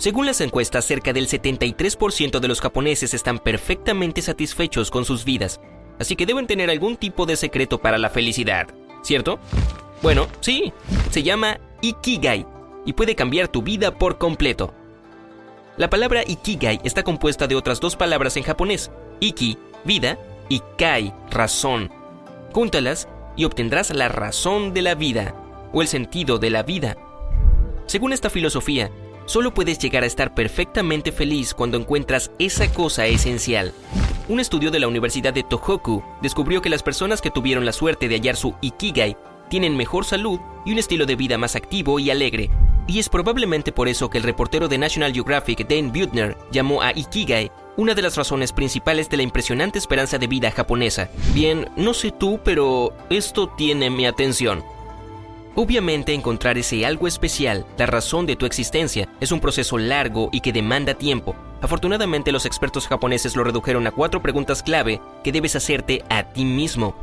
Según las encuestas, cerca del 73% de los japoneses están perfectamente satisfechos con sus vidas, así que deben tener algún tipo de secreto para la felicidad, ¿cierto? Bueno, sí, se llama Ikigai y puede cambiar tu vida por completo. La palabra Ikigai está compuesta de otras dos palabras en japonés, Iki, vida, y Kai, razón. Júntalas y obtendrás la razón de la vida, o el sentido de la vida. Según esta filosofía, Solo puedes llegar a estar perfectamente feliz cuando encuentras esa cosa esencial. Un estudio de la Universidad de Tohoku descubrió que las personas que tuvieron la suerte de hallar su Ikigai tienen mejor salud y un estilo de vida más activo y alegre. Y es probablemente por eso que el reportero de National Geographic, Dan Buettner, llamó a Ikigai una de las razones principales de la impresionante esperanza de vida japonesa. Bien, no sé tú, pero esto tiene mi atención. Obviamente encontrar ese algo especial, la razón de tu existencia, es un proceso largo y que demanda tiempo. Afortunadamente los expertos japoneses lo redujeron a cuatro preguntas clave que debes hacerte a ti mismo.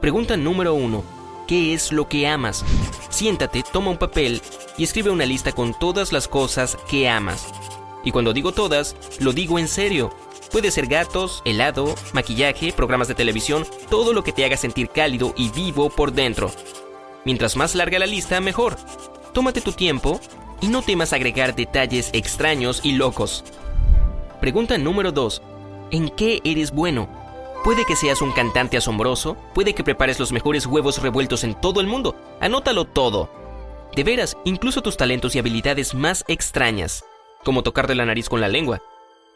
Pregunta número uno. ¿Qué es lo que amas? Siéntate, toma un papel y escribe una lista con todas las cosas que amas. Y cuando digo todas, lo digo en serio. Puede ser gatos, helado, maquillaje, programas de televisión, todo lo que te haga sentir cálido y vivo por dentro. Mientras más larga la lista, mejor. Tómate tu tiempo y no temas agregar detalles extraños y locos. Pregunta número 2. ¿En qué eres bueno? Puede que seas un cantante asombroso, puede que prepares los mejores huevos revueltos en todo el mundo. Anótalo todo. De veras, incluso tus talentos y habilidades más extrañas, como tocar de la nariz con la lengua.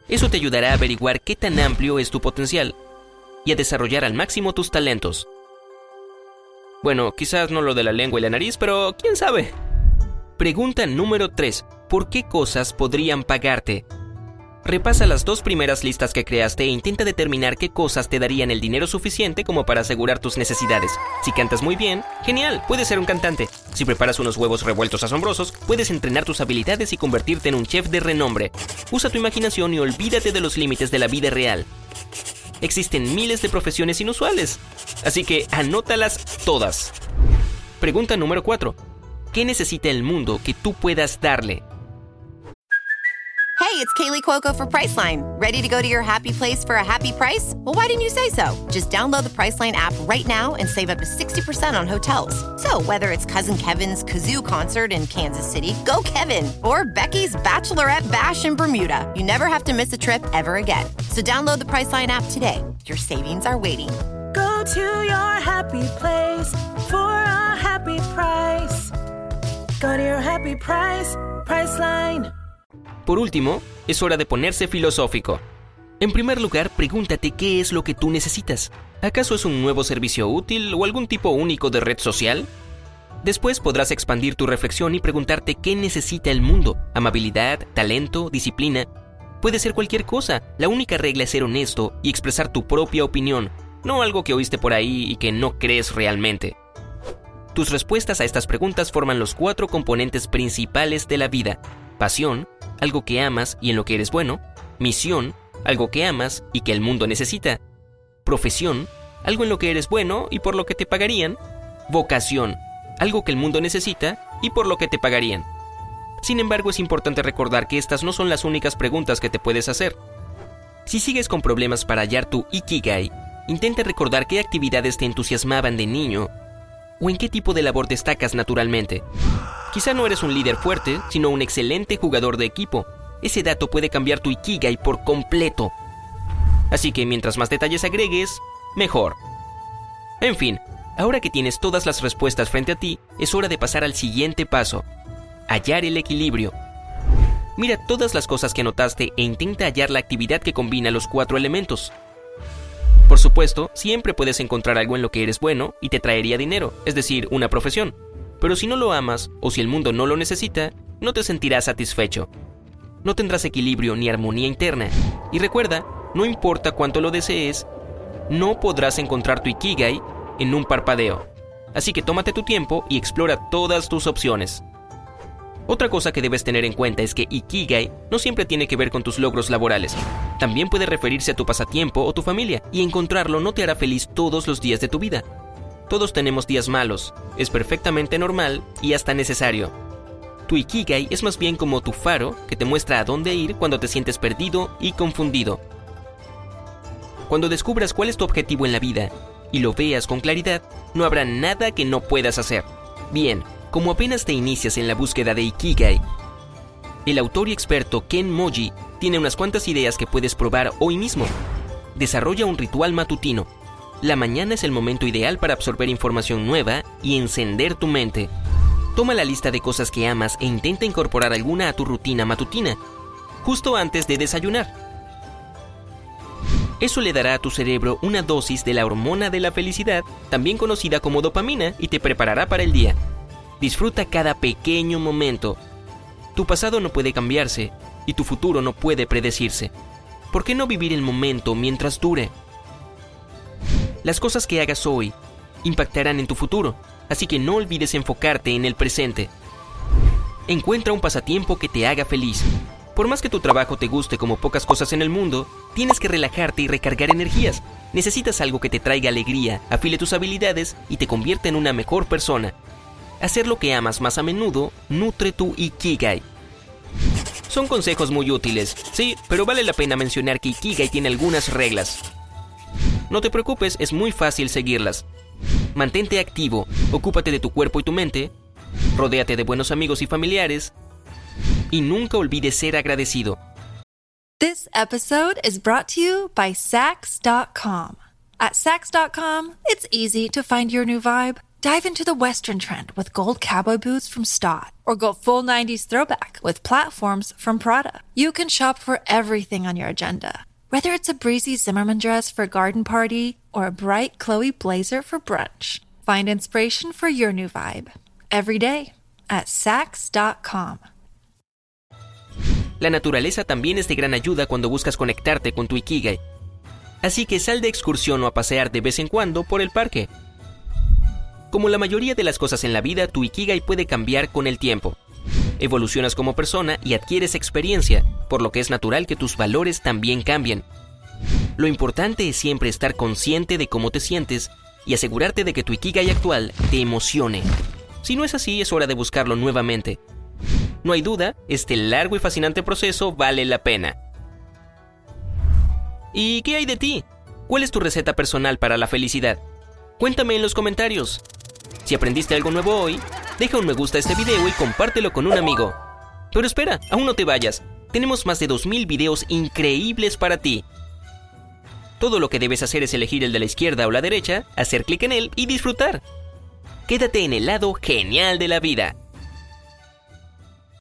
Eso te ayudará a averiguar qué tan amplio es tu potencial y a desarrollar al máximo tus talentos. Bueno, quizás no lo de la lengua y la nariz, pero quién sabe. Pregunta número 3. ¿Por qué cosas podrían pagarte? Repasa las dos primeras listas que creaste e intenta determinar qué cosas te darían el dinero suficiente como para asegurar tus necesidades. Si cantas muy bien, genial, puedes ser un cantante. Si preparas unos huevos revueltos asombrosos, puedes entrenar tus habilidades y convertirte en un chef de renombre. Usa tu imaginación y olvídate de los límites de la vida real existen miles de profesiones inusuales. Así que anótalas todas. Pregunta número 4. ¿Qué necesita el mundo que tú puedas darle? Hey, it's Kaylee Cuoco for Priceline. Ready to go to your happy place for a happy price? Well, why didn't you say so? Just download the Priceline app right now and save up to 60% on hotels. So, whether it's Cousin Kevin's Kazoo concert in Kansas City, go Kevin, or Becky's Bachelorette Bash in Bermuda, you never have to miss a trip ever again. So, download the Priceline app today. Your savings are waiting. To your happy place for a happy price. Go to your happy price. Por último, es hora de ponerse filosófico. En primer lugar, pregúntate qué es lo que tú necesitas. ¿Acaso es un nuevo servicio útil o algún tipo único de red social? Después podrás expandir tu reflexión y preguntarte qué necesita el mundo. Amabilidad, talento, disciplina. Puede ser cualquier cosa. La única regla es ser honesto y expresar tu propia opinión, no algo que oíste por ahí y que no crees realmente. Tus respuestas a estas preguntas forman los cuatro componentes principales de la vida. Pasión, algo que amas y en lo que eres bueno. Misión, algo que amas y que el mundo necesita. Profesión, algo en lo que eres bueno y por lo que te pagarían. Vocación, algo que el mundo necesita y por lo que te pagarían. Sin embargo, es importante recordar que estas no son las únicas preguntas que te puedes hacer. Si sigues con problemas para hallar tu Ikigai, intenta recordar qué actividades te entusiasmaban de niño o en qué tipo de labor destacas naturalmente. Quizá no eres un líder fuerte, sino un excelente jugador de equipo. Ese dato puede cambiar tu Ikigai por completo. Así que mientras más detalles agregues, mejor. En fin, ahora que tienes todas las respuestas frente a ti, es hora de pasar al siguiente paso. Hallar el equilibrio. Mira todas las cosas que anotaste e intenta hallar la actividad que combina los cuatro elementos. Por supuesto, siempre puedes encontrar algo en lo que eres bueno y te traería dinero, es decir, una profesión. Pero si no lo amas o si el mundo no lo necesita, no te sentirás satisfecho. No tendrás equilibrio ni armonía interna. Y recuerda, no importa cuánto lo desees, no podrás encontrar tu Ikigai en un parpadeo. Así que tómate tu tiempo y explora todas tus opciones. Otra cosa que debes tener en cuenta es que Ikigai no siempre tiene que ver con tus logros laborales. También puede referirse a tu pasatiempo o tu familia, y encontrarlo no te hará feliz todos los días de tu vida. Todos tenemos días malos, es perfectamente normal y hasta necesario. Tu Ikigai es más bien como tu faro que te muestra a dónde ir cuando te sientes perdido y confundido. Cuando descubras cuál es tu objetivo en la vida y lo veas con claridad, no habrá nada que no puedas hacer. Bien, como apenas te inicias en la búsqueda de Ikigai, el autor y experto Ken Moji tiene unas cuantas ideas que puedes probar hoy mismo. Desarrolla un ritual matutino. La mañana es el momento ideal para absorber información nueva y encender tu mente. Toma la lista de cosas que amas e intenta incorporar alguna a tu rutina matutina, justo antes de desayunar. Eso le dará a tu cerebro una dosis de la hormona de la felicidad, también conocida como dopamina, y te preparará para el día. Disfruta cada pequeño momento. Tu pasado no puede cambiarse y tu futuro no puede predecirse. ¿Por qué no vivir el momento mientras dure? Las cosas que hagas hoy impactarán en tu futuro, así que no olvides enfocarte en el presente. Encuentra un pasatiempo que te haga feliz por más que tu trabajo te guste como pocas cosas en el mundo, tienes que relajarte y recargar energías. Necesitas algo que te traiga alegría, afile tus habilidades y te convierta en una mejor persona. Hacer lo que amas más a menudo nutre tu Ikigai. Son consejos muy útiles, sí, pero vale la pena mencionar que Ikigai tiene algunas reglas. No te preocupes, es muy fácil seguirlas. Mantente activo, ocúpate de tu cuerpo y tu mente, rodéate de buenos amigos y familiares, y nunca olvides ser agradecido. This episode is brought to you by Sax.com. At Sax.com, it's easy to find your new vibe. Dive into the Western trend with gold cowboy boots from Stott, or go full 90s throwback with platforms from Prada. You can shop for everything on your agenda, whether it's a breezy Zimmerman dress for a garden party or a bright Chloe blazer for brunch. Find inspiration for your new vibe every day at Sax.com. La naturaleza también es de gran ayuda cuando buscas conectarte con tu Ikigai. Así que sal de excursión o a pasear de vez en cuando por el parque. Como la mayoría de las cosas en la vida, tu Ikigai puede cambiar con el tiempo. Evolucionas como persona y adquieres experiencia, por lo que es natural que tus valores también cambien. Lo importante es siempre estar consciente de cómo te sientes y asegurarte de que tu Ikigai actual te emocione. Si no es así, es hora de buscarlo nuevamente no hay duda, este largo y fascinante proceso vale la pena. ¿Y qué hay de ti? ¿Cuál es tu receta personal para la felicidad? Cuéntame en los comentarios. Si aprendiste algo nuevo hoy, deja un me gusta a este video y compártelo con un amigo. Pero espera, aún no te vayas. Tenemos más de 2.000 videos increíbles para ti. Todo lo que debes hacer es elegir el de la izquierda o la derecha, hacer clic en él y disfrutar. Quédate en el lado genial de la vida.